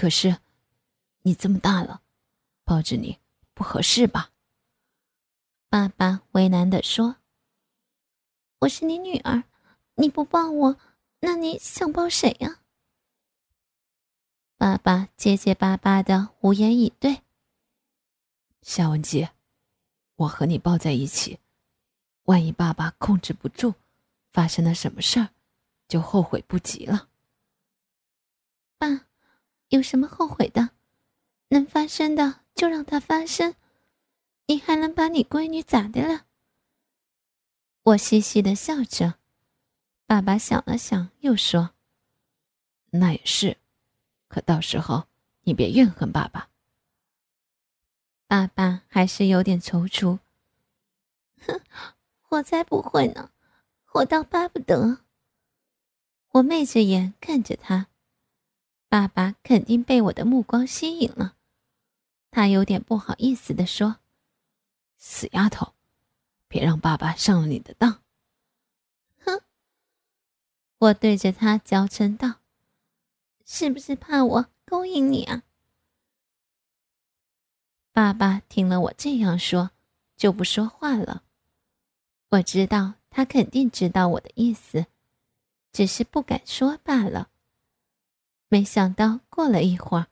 可是，你这么大了，抱着你不合适吧？爸爸为难的说：“我是你女儿，你不抱我，那你想抱谁呀？”爸爸结结巴巴的无言以对。夏文姬，我和你抱在一起，万一爸爸控制不住，发生了什么事儿，就后悔不及了。爸。有什么后悔的？能发生的就让它发生。你还能把你闺女咋的了？我嘻嘻的笑着。爸爸想了想，又说：“那也是，可到时候你别怨恨爸爸。”爸爸还是有点踌躇。哼，我才不会呢，我倒巴不得。我媚着眼看着他。爸爸肯定被我的目光吸引了，他有点不好意思地说：“死丫头，别让爸爸上了你的当。”哼，我对着他娇嗔道：“是不是怕我勾引你啊？”爸爸听了我这样说，就不说话了。我知道他肯定知道我的意思，只是不敢说罢了。没想到过了一会儿，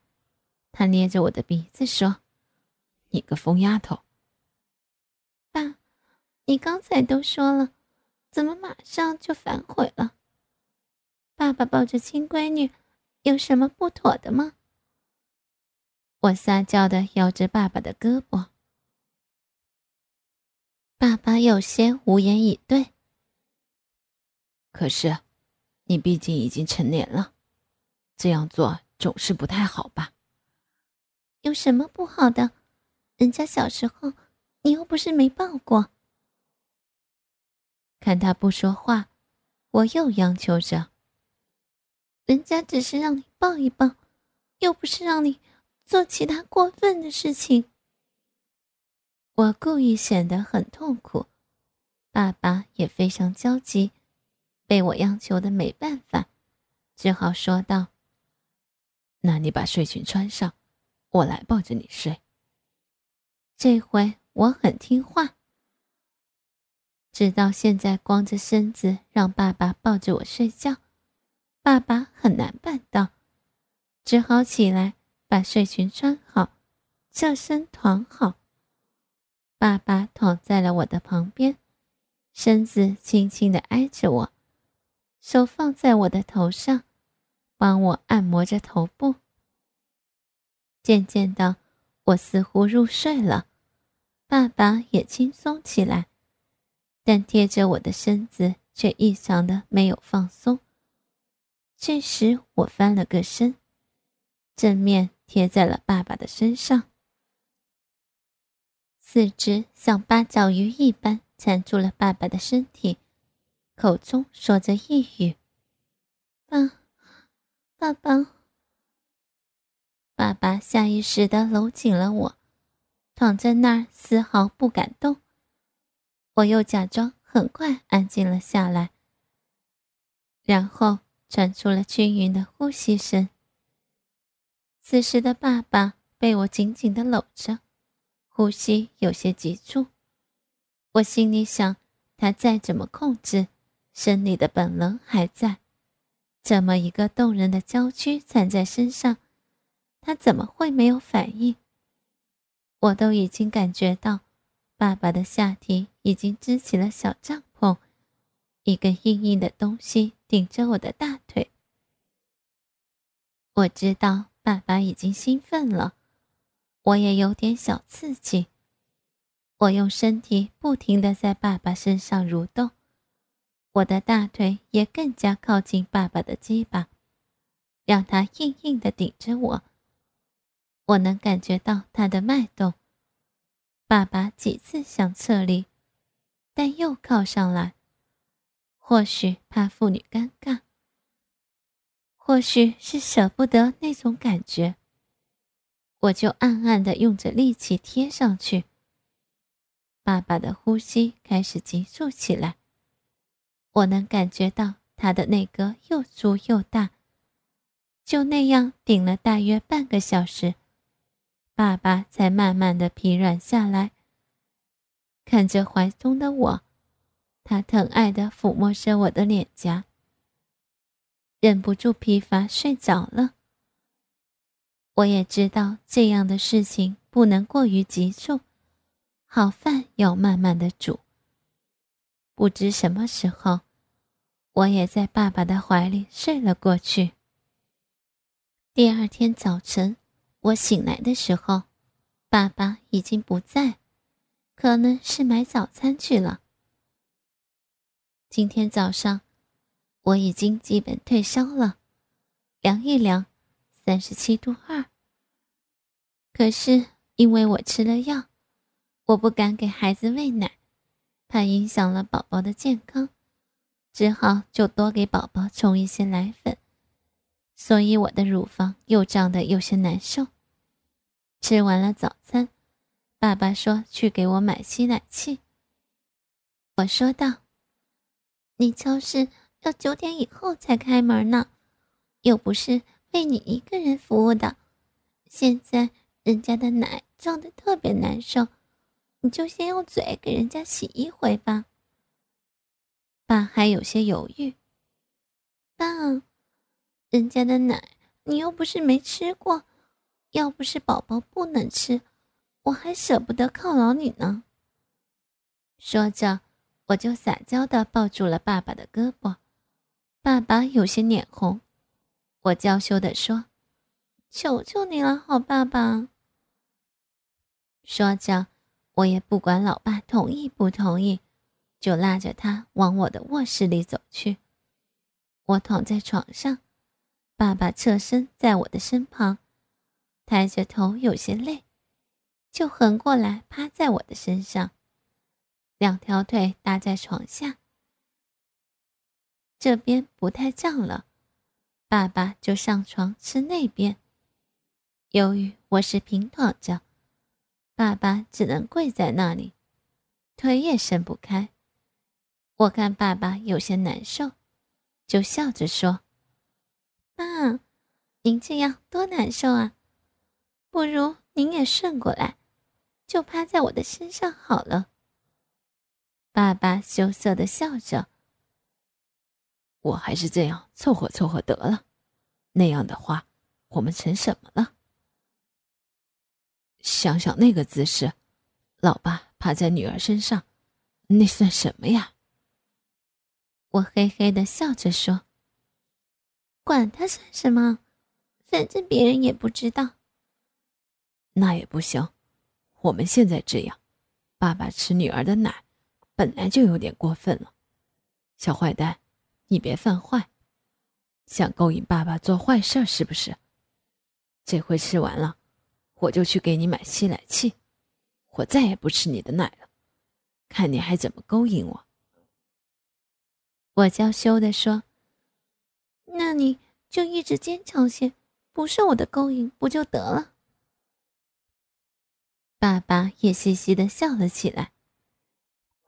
他捏着我的鼻子说：“你个疯丫头！”爸，你刚才都说了，怎么马上就反悔了？爸爸抱着亲闺女，有什么不妥的吗？我撒娇的摇着爸爸的胳膊，爸爸有些无言以对。可是，你毕竟已经成年了。这样做总是不太好吧？有什么不好的？人家小时候你又不是没抱过。看他不说话，我又央求着：“人家只是让你抱一抱，又不是让你做其他过分的事情。”我故意显得很痛苦，爸爸也非常焦急，被我央求的没办法，只好说道。那你把睡裙穿上，我来抱着你睡。这回我很听话，直到现在光着身子让爸爸抱着我睡觉，爸爸很难办到，只好起来把睡裙穿好，侧身躺好。爸爸躺在了我的旁边，身子轻轻的挨着我，手放在我的头上。帮我按摩着头部。渐渐的，我似乎入睡了，爸爸也轻松起来，但贴着我的身子却异常的没有放松。这时，我翻了个身，正面贴在了爸爸的身上，四肢像八爪鱼一般缠住了爸爸的身体，口中说着呓语：“爸。”爸爸，爸爸下意识的搂紧了我，躺在那儿丝毫不敢动。我又假装很快安静了下来，然后传出了均匀的呼吸声。此时的爸爸被我紧紧的搂着，呼吸有些急促。我心里想，他再怎么控制，生理的本能还在。这么一个动人的娇躯缠在身上，他怎么会没有反应？我都已经感觉到，爸爸的下体已经支起了小帐篷，一根硬硬的东西顶着我的大腿。我知道爸爸已经兴奋了，我也有点小刺激。我用身体不停地在爸爸身上蠕动。我的大腿也更加靠近爸爸的鸡巴，让他硬硬的顶着我。我能感觉到他的脉动。爸爸几次想撤离，但又靠上来，或许怕妇女尴尬，或许是舍不得那种感觉，我就暗暗的用着力气贴上去。爸爸的呼吸开始急促起来。我能感觉到他的那个又粗又大，就那样顶了大约半个小时，爸爸才慢慢的疲软下来。看着怀中的我，他疼爱的抚摸着我的脸颊，忍不住疲乏睡着了。我也知道这样的事情不能过于急促，好饭要慢慢的煮。不知什么时候，我也在爸爸的怀里睡了过去。第二天早晨，我醒来的时候，爸爸已经不在，可能是买早餐去了。今天早上，我已经基本退烧了，量一量，三十七度二。可是因为我吃了药，我不敢给孩子喂奶，怕影响了宝宝的健康，只好就多给宝宝冲一些奶粉。所以我的乳房又胀得有些难受。吃完了早餐，爸爸说去给我买吸奶器。我说道：“你超市要九点以后才开门呢，又不是为你一个人服务的。现在人家的奶胀得特别难受，你就先用嘴给人家洗一回吧。”爸还有些犹豫。爸。人家的奶，你又不是没吃过。要不是宝宝不能吃，我还舍不得犒劳你呢。说着，我就撒娇的抱住了爸爸的胳膊。爸爸有些脸红，我娇羞的说：“求求你了，好爸爸。”说着，我也不管老爸同意不同意，就拉着他往我的卧室里走去。我躺在床上。爸爸侧身在我的身旁，抬着头有些累，就横过来趴在我的身上，两条腿搭在床下。这边不太胀了，爸爸就上床吃那边。由于我是平躺着，爸爸只能跪在那里，腿也伸不开。我看爸爸有些难受，就笑着说。爸，您这样多难受啊！不如您也顺过来，就趴在我的身上好了。爸爸羞涩的笑着。我还是这样凑合凑合得了，那样的话，我们成什么了？想想那个姿势，老爸趴在女儿身上，那算什么呀？我嘿嘿的笑着说。管他算什么，反正别人也不知道。那也不行，我们现在这样，爸爸吃女儿的奶，本来就有点过分了。小坏蛋，你别犯坏，想勾引爸爸做坏事是不是？这回吃完了，我就去给你买吸奶器，我再也不吃你的奶了，看你还怎么勾引我。我娇羞的说。那你就一直坚强些，不受我的勾引不就得了？爸爸也嘻嘻的笑了起来。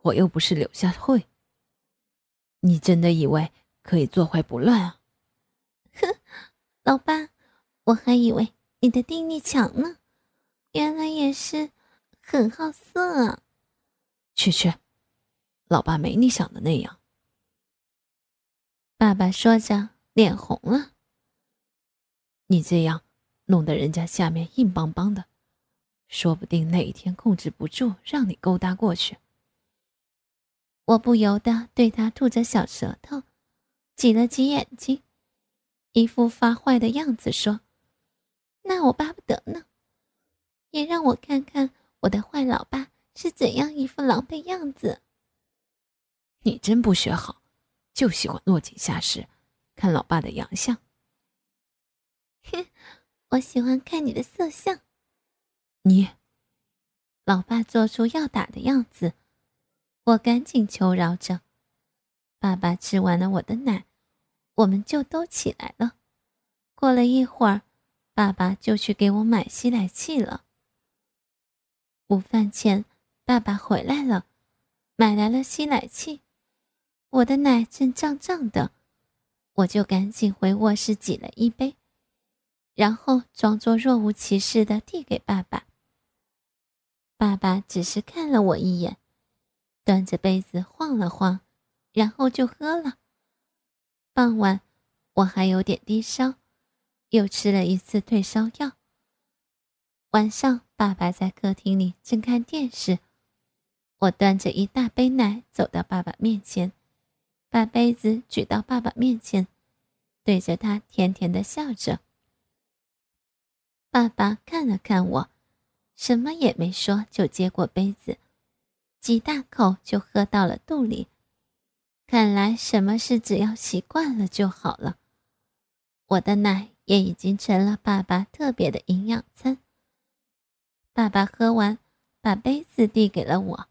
我又不是柳下惠，你真的以为可以坐怀不乱啊？哼，老爸，我还以为你的定力强呢，原来也是很好色啊！去去，老爸没你想的那样。爸爸说着。脸红了，你这样弄得人家下面硬邦邦的，说不定哪一天控制不住让你勾搭过去。我不由得对他吐着小舌头，挤了挤眼睛，一副发坏的样子，说：“那我巴不得呢，也让我看看我的坏老爸是怎样一副狼狈样子。”你真不学好，就喜欢落井下石。看老爸的洋相，哼，我喜欢看你的色相。你，老爸做出要打的样子，我赶紧求饶着。爸爸吃完了我的奶，我们就都起来了。过了一会儿，爸爸就去给我买吸奶器了。午饭前，爸爸回来了，买来了吸奶器。我的奶正胀胀的。我就赶紧回卧室挤了一杯，然后装作若无其事的递给爸爸。爸爸只是看了我一眼，端着杯子晃了晃，然后就喝了。傍晚，我还有点低烧，又吃了一次退烧药。晚上，爸爸在客厅里正看电视，我端着一大杯奶走到爸爸面前，把杯子举到爸爸面前，对着他甜甜的笑着。爸爸看了看我。什么也没说，就接过杯子，几大口就喝到了肚里。看来什么事只要习惯了就好了。我的奶也已经成了爸爸特别的营养餐。爸爸喝完，把杯子递给了我。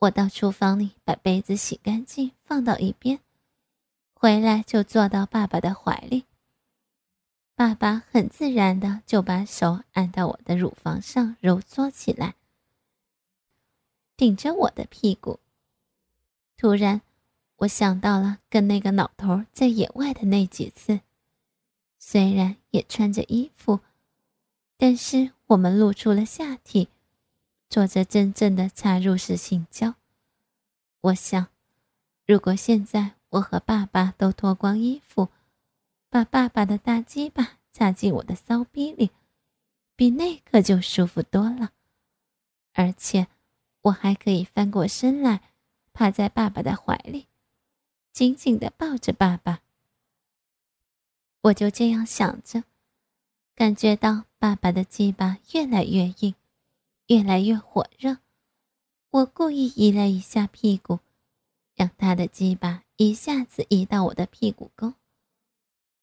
我到厨房里把杯子洗干净，放到一边，回来就坐到爸爸的怀里。爸爸很自然的就把手按到我的乳房上揉搓起来，顶着我的屁股。突然，我想到了跟那个老头在野外的那几次，虽然也穿着衣服，但是我们露出了下体，做着真正的插入式性交。我想，如果现在我和爸爸都脱光衣服。把爸爸的大鸡巴插进我的骚逼里，比那可就舒服多了。而且，我还可以翻过身来，趴在爸爸的怀里，紧紧的抱着爸爸。我就这样想着，感觉到爸爸的鸡巴越来越硬，越来越火热。我故意移了一下屁股，让他的鸡巴一下子移到我的屁股沟。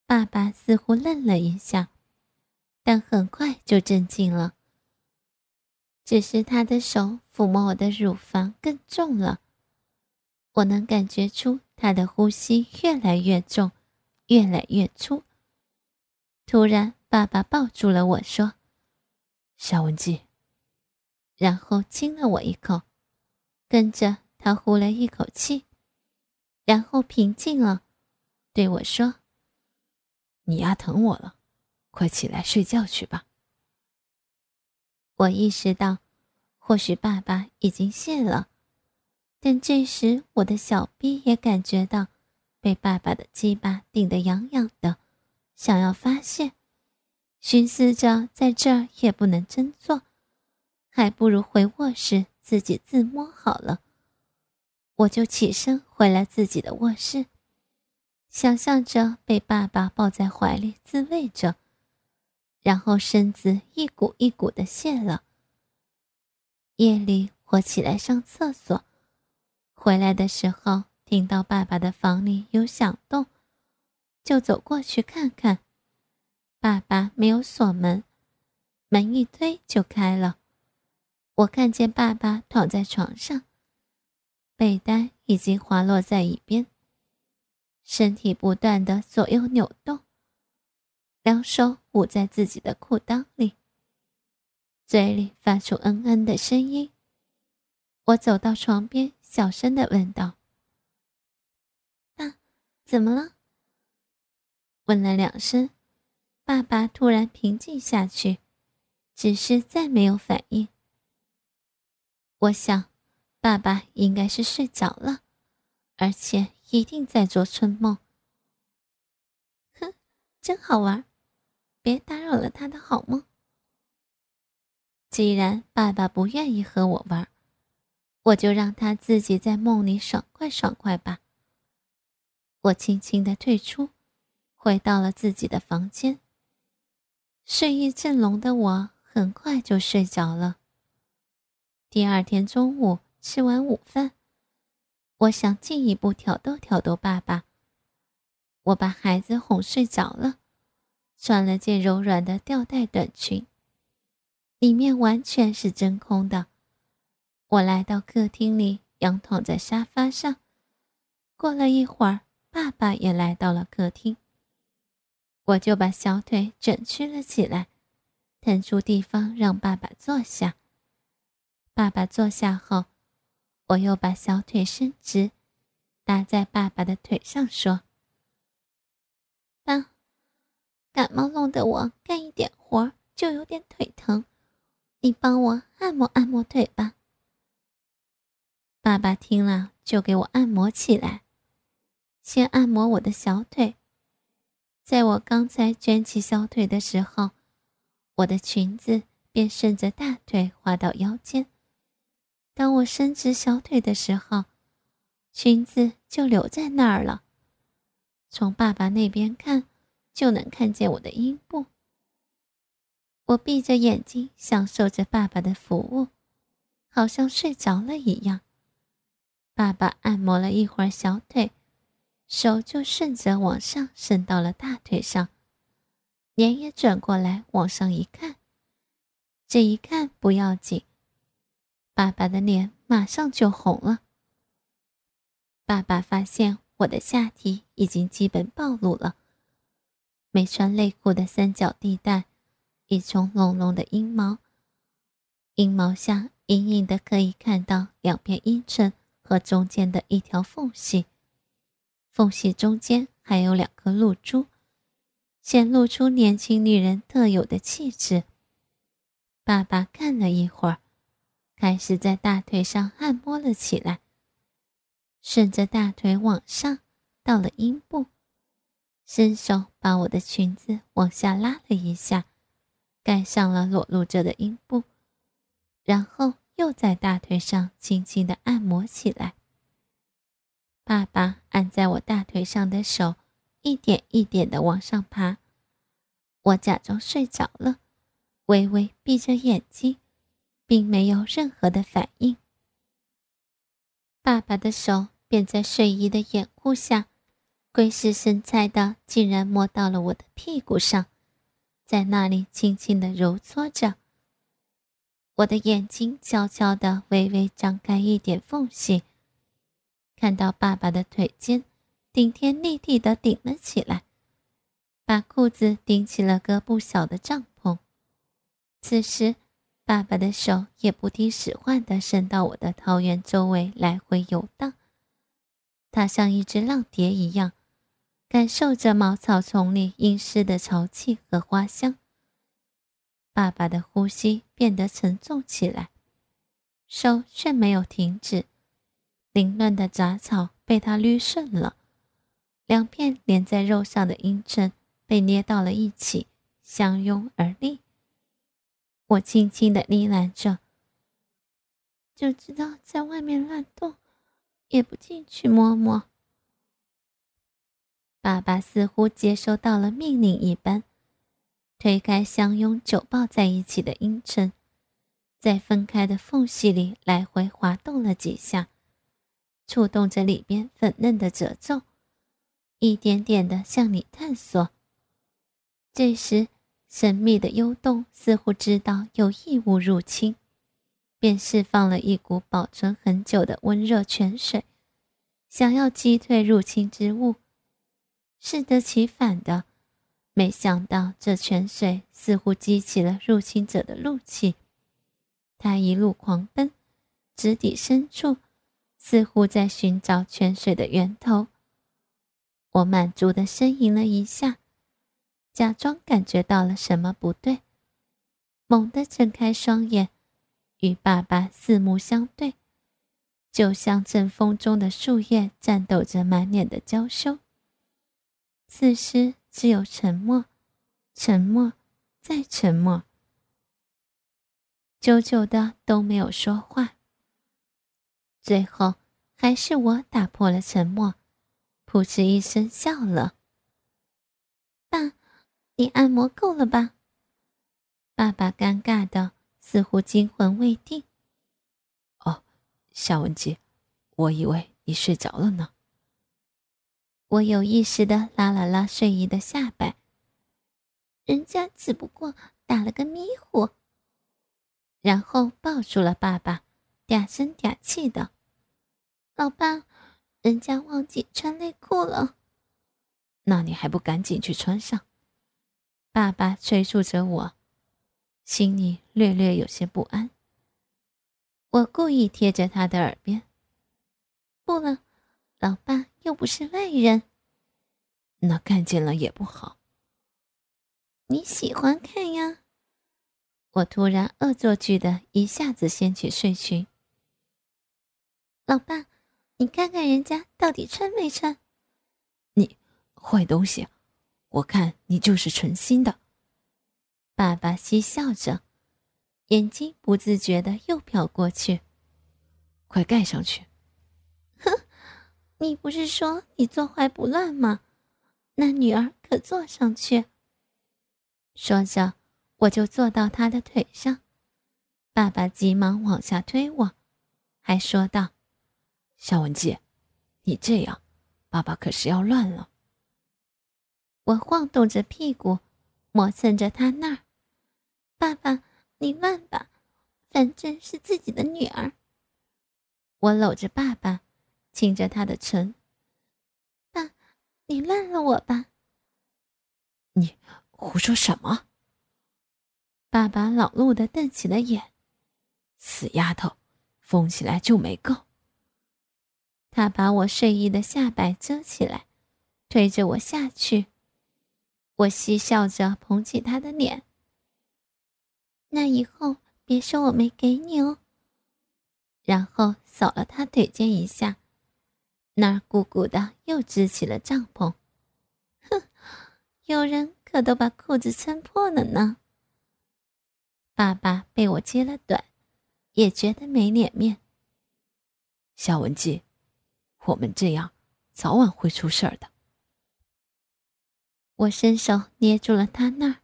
爸爸似乎愣了一下，但很快就镇静了。只是他的手抚摸我的乳房更重了，我能感觉出他的呼吸越来越重，越来越粗。突然，爸爸抱住了我说：“夏文姬。”然后亲了我一口，跟着他呼了一口气，然后平静了，对我说。你丫疼我了，快起来睡觉去吧。我意识到，或许爸爸已经谢了，但这时我的小臂也感觉到被爸爸的鸡巴顶得痒痒的，想要发泄。寻思着在这儿也不能真做，还不如回卧室自己自摸好了。我就起身回了自己的卧室。想象着被爸爸抱在怀里自慰着，然后身子一股一股的泄了。夜里我起来上厕所，回来的时候听到爸爸的房里有响动，就走过去看看。爸爸没有锁门，门一推就开了。我看见爸爸躺在床上，被单已经滑落在一边。身体不断的左右扭动，两手捂在自己的裤裆里，嘴里发出嗯嗯的声音。我走到床边，小声的问道：“爸，怎么了？”问了两声，爸爸突然平静下去，只是再没有反应。我想，爸爸应该是睡着了，而且。一定在做春梦。哼，真好玩，别打扰了他的好梦。既然爸爸不愿意和我玩，我就让他自己在梦里爽快爽快吧。我轻轻的退出，回到了自己的房间。睡意正浓的我很快就睡着了。第二天中午吃完午饭。我想进一步挑逗挑逗爸爸。我把孩子哄睡着了，穿了件柔软的吊带短裙，里面完全是真空的。我来到客厅里，仰躺在沙发上。过了一会儿，爸爸也来到了客厅。我就把小腿卷曲了起来，腾出地方让爸爸坐下。爸爸坐下后。我又把小腿伸直，搭在爸爸的腿上，说：“爸，感冒弄得我干一点活就有点腿疼，你帮我按摩按摩腿吧。爸爸听了就给我按摩起来，先按摩我的小腿。在我刚才卷起小腿的时候，我的裙子便顺着大腿滑到腰间。当我伸直小腿的时候，裙子就留在那儿了。从爸爸那边看，就能看见我的阴部。我闭着眼睛享受着爸爸的服务，好像睡着了一样。爸爸按摩了一会儿小腿，手就顺着往上伸到了大腿上，脸也转过来往上一看。这一看不要紧，爸爸的脸马上就红了。爸爸发现我的下体已经基本暴露了，没穿内裤的三角地带，一丛浓浓的阴毛，阴毛下隐隐的可以看到两片阴唇。和中间的一条缝隙，缝隙中间还有两颗露珠，显露出年轻女人特有的气质。爸爸看了一会儿，开始在大腿上按摩了起来，顺着大腿往上到了阴部，伸手把我的裙子往下拉了一下，盖上了裸露着的阴部，然后。又在大腿上轻轻的按摩起来。爸爸按在我大腿上的手，一点一点的往上爬。我假装睡着了，微微闭着眼睛，并没有任何的反应。爸爸的手便在睡衣的掩护下，鬼使神差的竟然摸到了我的屁股上，在那里轻轻的揉搓着。我的眼睛悄悄的微微张开一点缝隙，看到爸爸的腿尖顶天立地地顶了起来，把裤子顶起了个不小的帐篷。此时，爸爸的手也不听使唤地伸到我的桃园周围来回游荡，他像一只浪蝶一样，感受着茅草丛里阴湿的潮气和花香。爸爸的呼吸变得沉重起来，手却没有停止。凌乱的杂草被他捋顺了，两片连在肉上的阴唇被捏到了一起，相拥而立。我轻轻的呢喃着，就知道在外面乱动，也不进去摸摸。爸爸似乎接收到了命令一般。推开相拥久抱在一起的阴唇，在分开的缝隙里来回滑动了几下，触动着里边粉嫩的褶皱，一点点的向你探索。这时，神秘的幽洞似乎知道有异物入侵，便释放了一股保存很久的温热泉水，想要击退入侵之物。适得其反的。没想到，这泉水似乎激起了入侵者的怒气。他一路狂奔，直抵深处，似乎在寻找泉水的源头。我满足的呻吟了一下，假装感觉到了什么不对，猛地睁开双眼，与爸爸四目相对，就像阵风中的树叶颤抖着满脸的娇羞。此时。只有沉默，沉默，再沉默，久久的都没有说话。最后，还是我打破了沉默，噗嗤一声笑了。爸，你按摩够了吧？爸爸尴尬的，似乎惊魂未定。哦，夏文姬，我以为你睡着了呢。我有意识的拉了拉睡衣的下摆，人家只不过打了个迷糊，然后抱住了爸爸，嗲声嗲气的：“老爸，人家忘记穿内裤了。”那你还不赶紧去穿上？爸爸催促着我，心里略略有些不安。我故意贴着他的耳边：“不了，老爸。”又不是外人，那看见了也不好。你喜欢看呀？我突然恶作剧的一下子掀起睡裙。老爸，你看看人家到底穿没穿？你坏东西，我看你就是存心的。爸爸嬉笑着，眼睛不自觉的又瞟过去。快盖上去！哼，你不是说你坐怀不乱吗？那女儿可坐上去。说着，我就坐到他的腿上。爸爸急忙往下推我，还说道：“夏文姬，你这样，爸爸可是要乱了。”我晃动着屁股，磨蹭着他那儿。爸爸，你乱吧，反正是自己的女儿。我搂着爸爸，亲着他的唇。爸，你乱了我吧？你胡说什么？爸爸恼怒的瞪起了眼。死丫头，疯起来就没够。他把我睡衣的下摆遮起来，推着我下去。我嬉笑着捧起他的脸。那以后别说我没给你哦。然后扫了他腿尖一下，那儿鼓鼓的又支起了帐篷。哼，有人可都把裤子撑破了呢。爸爸被我揭了短，也觉得没脸面。夏文姬，我们这样早晚会出事儿的。我伸手捏住了他那儿。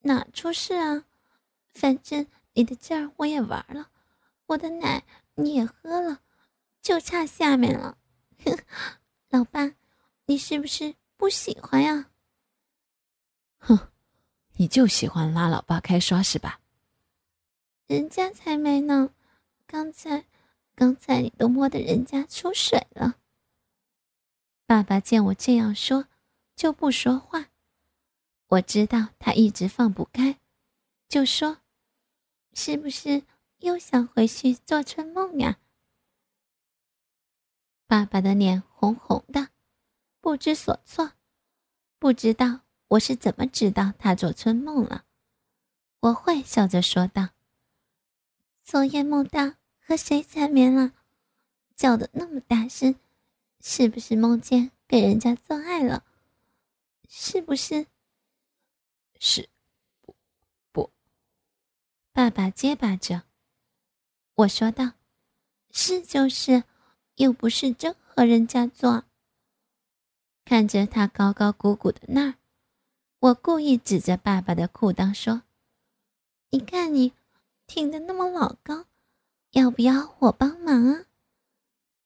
哪出事啊？反正你的劲儿我也玩了。我的奶你也喝了，就差下面了。老爸，你是不是不喜欢呀？哼，你就喜欢拉老爸开刷是吧？人家才没呢，刚才，刚才你都摸得人家出水了。爸爸见我这样说，就不说话。我知道他一直放不开，就说：“是不是？”又想回去做春梦呀？爸爸的脸红红的，不知所措，不知道我是怎么知道他做春梦了。我坏笑着说道：“昨夜梦到和谁缠绵了？叫的那么大声，是不是梦见给人家做爱了？是不是？是，不，不。”爸爸结巴着。我说道：“是就是，又不是真和人家做。”看着他高高鼓鼓的那儿，我故意指着爸爸的裤裆说：“你看你挺的那么老高，要不要我帮忙啊？”